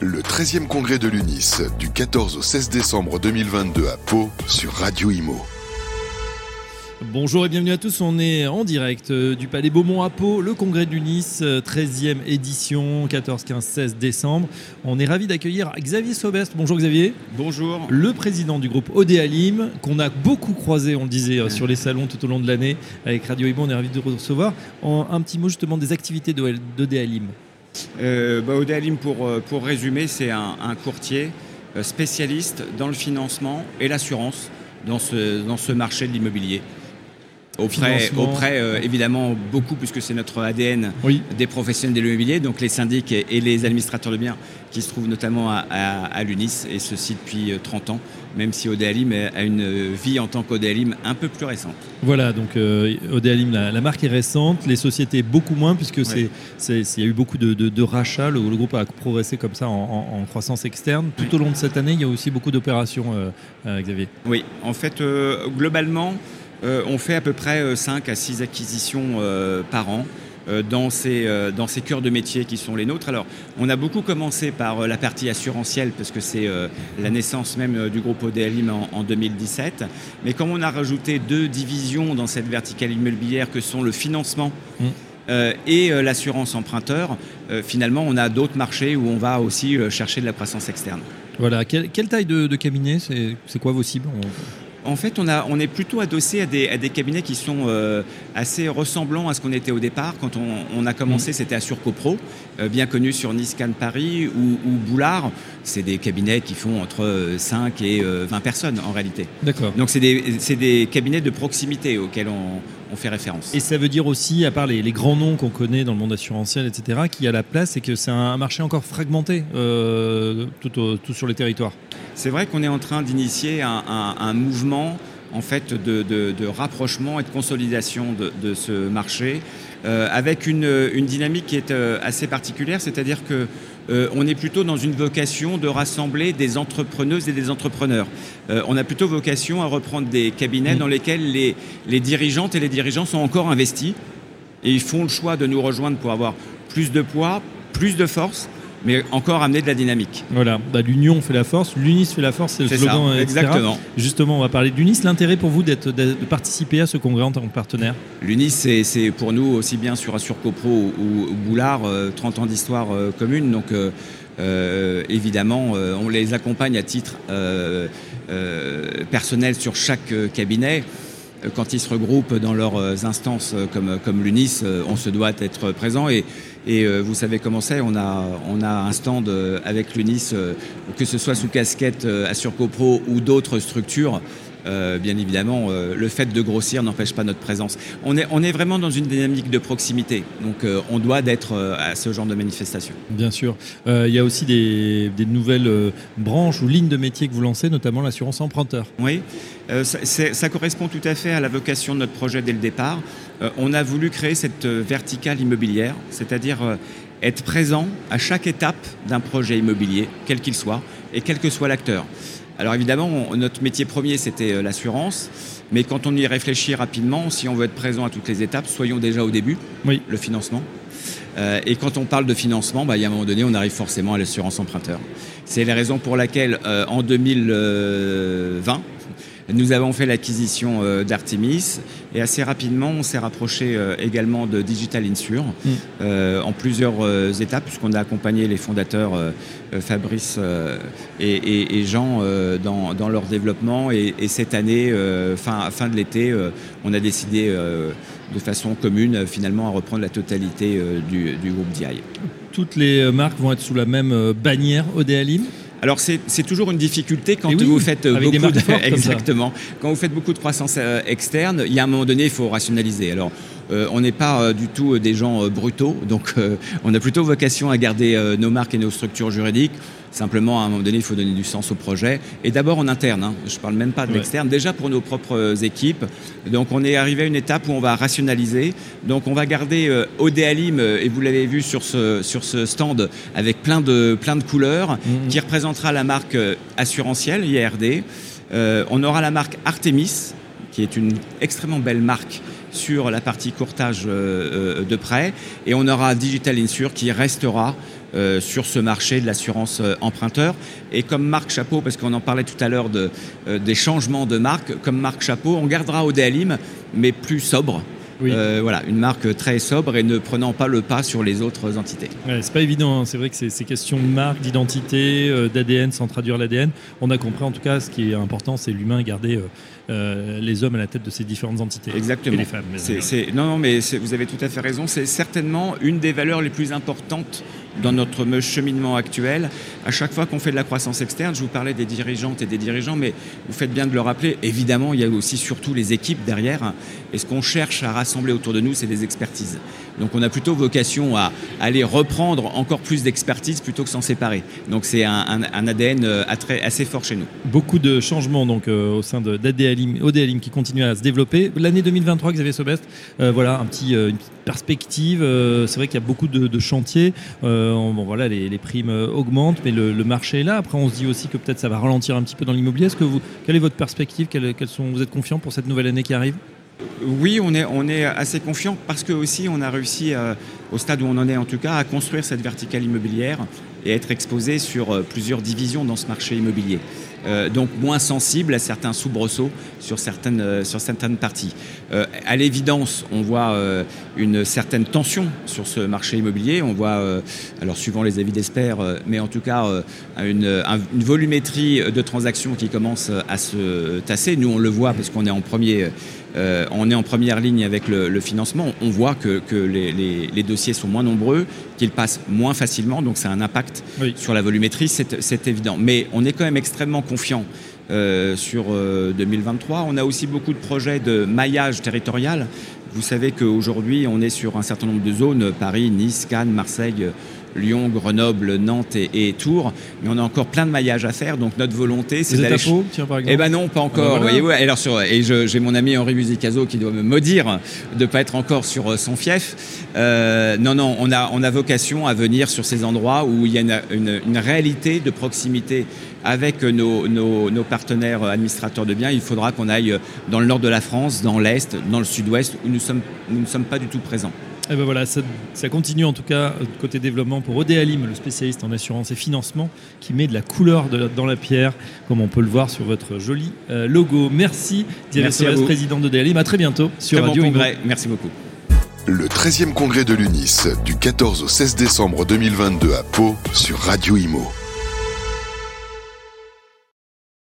Le 13e congrès de l'UNIS du 14 au 16 décembre 2022 à Pau sur Radio Imo. Bonjour et bienvenue à tous, on est en direct euh, du Palais Beaumont à Pau, le congrès du Nice, 13e édition, 14, 15, 16 décembre. On est ravi d'accueillir Xavier Sobest. Bonjour Xavier. Bonjour. Le président du groupe Odéalim, qu'on a beaucoup croisé, on le disait, euh, sur les salons tout au long de l'année avec Radio Imo, on est ravi de recevoir. un petit mot justement des activités d'Odéalim. Euh, bah, euh, pour résumer, c'est un, courtier spécialiste dans le financement et l'assurance dans ce, dans ce marché de l'immobilier auprès, auprès euh, évidemment beaucoup, puisque c'est notre ADN des professionnels de l'immobilier, donc les syndics et, les administrateurs de biens qui se trouvent notamment à, l'UNIS, et ceci depuis 30 euh, ans, même si Odéalim a une vie en tant qu'Odéalim un peu plus récente. Voilà, donc euh, Odéalim, la, marque est récente, les sociétés beaucoup moins, puisque c'est, il y a eu beaucoup de, rachats, le, groupe a progressé comme ça en, croissance externe. Tout au long de cette année, il y a aussi beaucoup d'opérations, Xavier. Oui, en fait, globalement, euh, on fait à peu près 5 euh, à 6 acquisitions euh, par an dans ces, dans ces cœurs de métier qui sont les nôtres. Alors, on a beaucoup commencé par la partie assurantielle, parce que c'est la naissance même du groupe ODLIM en, 2017. Mais comme on a rajouté deux divisions dans cette verticale immobilière, que sont le financement mmh. et l'assurance emprunteur, finalement, on a d'autres marchés où on va aussi chercher de la croissance externe. Voilà. Quelle, taille de, cabinet? C'est quoi vos cibles? En fait, on, a, on est plutôt adossé à des, cabinets qui sont euh, assez ressemblants à ce qu'on était au départ. Quand on, a commencé, mm. c'était à Surcopro, euh, bien connu sur Nice, Cannes, Paris, ou, Boulard. C'est des cabinets qui font entre 5 et 20 euh, personnes en réalité. D'accord. Donc, c'est des, cabinets de proximité auxquels on, fait référence. Et ça veut dire aussi, à part les, grands noms qu'on connaît dans le monde assurantiel, etc., qu'il y a la place et que c'est un marché encore fragmenté tout, tout sur les territoires c'est vrai qu'on est en train d'initier un, mouvement en fait de, rapprochement et de consolidation de, ce marché euh, avec une, dynamique qui est euh, assez particulière, c'est-à-dire que euh, on est plutôt dans une vocation de rassembler des entrepreneuses et des entrepreneurs. on a plutôt vocation à reprendre des cabinets mmh. dans lesquels les, les dirigeantes et les dirigeants sont encore investis et ils font le choix de nous rejoindre pour avoir plus de poids, plus de force mais encore amener de la dynamique. Voilà, bah, l'union fait la force, l'UNIS fait la force, c'est le slogan. Ça, exactement. Justement, on va parler de l'UNIS. L'intérêt pour vous d'être, de participer à ce congrès en tant que partenaire? L'UNIS, c'est, pour nous aussi bien sur Assure Copro ou, Boulard, 30 euh, ans d'histoire euh, commune. Donc, euh, évidemment, on les accompagne à titre personnel sur chaque cabinet quand ils se regroupent dans leurs instances comme, comme l'UNIS, on se doit être présent. Et, euh, vous savez comment c'est, on a, on a un stand euh, avec l'UNIS, euh, que ce soit sous casquette Assure CoPro ou d'autres structures. Bien évidemment, le fait de grossir n'empêche pas notre présence. On est, on est vraiment dans une dynamique de proximité, donc on doit d'être à ce genre de manifestation. Bien sûr. il y a aussi des, des nouvelles branches ou lignes de métier que vous lancez, notamment l'assurance emprunteur. Oui, ça, ça, correspond tout à fait à la vocation de notre projet dès le départ. Euh, on a voulu créer cette euh, verticale immobilière, c'est-à-dire euh, être présent à chaque étape d'un projet immobilier, quel qu'il soit, et quel que soit l'acteur. Alors évidemment, notre métier premier, c'était l'assurance, mais quand on y réfléchit rapidement, si on veut être présent à toutes les étapes, soyons déjà au début, oui. le financement. et quand on parle de financement, bah, il y a un moment donné, on arrive forcément à l'assurance emprunteur. C'est la raison pour laquelle, en 2020, nous avons fait l'acquisition euh, d'Artemis et assez rapidement, on s'est rapproché euh, également de Digital Insure mm. euh, en plusieurs étapes, puisqu'on a accompagné les fondateurs Fabrice et, Jean dans, leur développement. Et, cette année, fin, fin de l'été, on a décidé de façon commune finalement à reprendre la totalité du, du groupe DI. Toutes les marques vont être sous la même bannière ODALIM alors c'est toujours une difficulté quand vous faites beaucoup de, exactement quand vous faites beaucoup de croissance euh, externe, il y a un moment donné il faut rationaliser. Alors euh, on n'est pas euh, du tout des gens brutaux, donc on a plutôt vocation à garder nos marques et nos structures juridiques. Simplement, à un moment donné, il faut donner du sens au projet. Et d'abord en interne, hein. je ne parle même pas de l'externe, déjà pour nos propres équipes. Donc on est arrivé à une étape où on va rationaliser. Donc on va garder euh, Odéalim, et vous l'avez vu sur ce, sur ce stand, avec plein de, plein de couleurs, mhm. qui représentera la marque assurantielle, IRD. on aura la marque Artemis, qui est une extrêmement belle marque sur la partie courtage de prêt et on aura Digital Insure qui restera sur ce marché de l'assurance emprunteur. Et comme marque chapeau, parce qu'on en parlait tout à l'heure de, des changements de marque, comme marque chapeau, on gardera Odéalim, mais plus sobre. Euh, voilà, une marque très sobre et ne prenant pas le pas sur les autres entités. c'est pas évident, hein. c'est vrai que ces questions de marque, d'identité, euh, d'ADN sans traduire l'ADN, on a compris en tout cas ce qui est important, c'est l'humain, garder euh, les hommes à la tête de ces différentes entités. Exactement. Et les femmes. non, non, mais vous avez tout à fait raison, c'est certainement une des valeurs les plus importantes dans notre cheminement actuel. À chaque fois qu'on fait de la croissance externe, je vous parlais des dirigeantes et des dirigeants, mais vous faites bien de le rappeler, évidemment, il y a aussi surtout les équipes derrière. Et ce qu'on cherche à rassembler autour de nous, c'est des expertises. Donc on a plutôt vocation à aller reprendre encore plus d'expertise plutôt que s'en séparer. Donc c'est un, ADN euh, assez fort chez nous. Beaucoup de changements donc euh, au sein d'ODALIM qui continue à se développer. L'année 2023, Xavier Sobest, euh, voilà un petit, une petite perspective. c'est vrai qu'il y a beaucoup de, chantiers. voilà, les, primes augmentent, mais le, marché est là. Après, on se dit aussi que peut-être ça va ralentir un petit peu dans l'immobilier. Quelle est votre perspective? Sont, Vous êtes confiant pour cette nouvelle année qui arrive? Oui, on est, assez confiant parce que aussi on a réussi, euh, au stade où on en est en tout cas, à construire cette verticale immobilière et être exposé sur euh, plusieurs divisions dans ce marché immobilier. Euh, donc moins sensible à certains soubresauts sur certaines, sur certaines parties. à l'évidence, on voit une certaine tension sur ce marché immobilier. On voit, alors suivant les avis d'experts, mais en tout cas une, volumétrie de transactions qui commence à se tasser. Nous, on le voit parce qu'on est en premier euh, on est en première ligne avec le, financement, on voit que, les, dossiers sont moins nombreux, qu'ils passent moins facilement, donc c'est un impact sur la volumétrie, c'est évident. Mais on est quand même extrêmement confiant euh, sur 2023. Euh, on a aussi beaucoup de projets de maillage territorial. Vous savez qu'aujourd'hui, on est sur un certain nombre de zones, Paris, Nice, Cannes, Marseille, Lyon, Grenoble, Nantes et, Tours. Mais on a encore plein de maillages à faire. Donc notre volonté, c'est d'aller. Pau, tiens, par exemple Eh ben non, pas encore. Ah bah Alors sur... Et j'ai mon ami Henri Musicazo qui doit me maudire de ne pas être encore sur euh, son fief. Euh, non, non, on a, on a vocation à venir sur ces endroits où il y a une, une, réalité de proximité avec nos, nos, nos, partenaires administrateurs de biens. Il faudra qu'on aille dans le nord de la France, dans l'est, dans le sud-ouest, où nous, sommes, nous ne sommes pas du tout présents. Et eh ben voilà, ça, continue en tout cas côté développement pour Odéalim, le spécialiste en assurance et financement, qui met de la couleur dans la pierre, comme on peut le voir sur votre joli euh, logo. Merci, directeur président d'Odéalim. À très bientôt sur Radio bon congrès. Merci beaucoup. Le 13e congrès de l'UNIS, du 14 au 16 décembre 2022 à Pau, sur Radio Imo.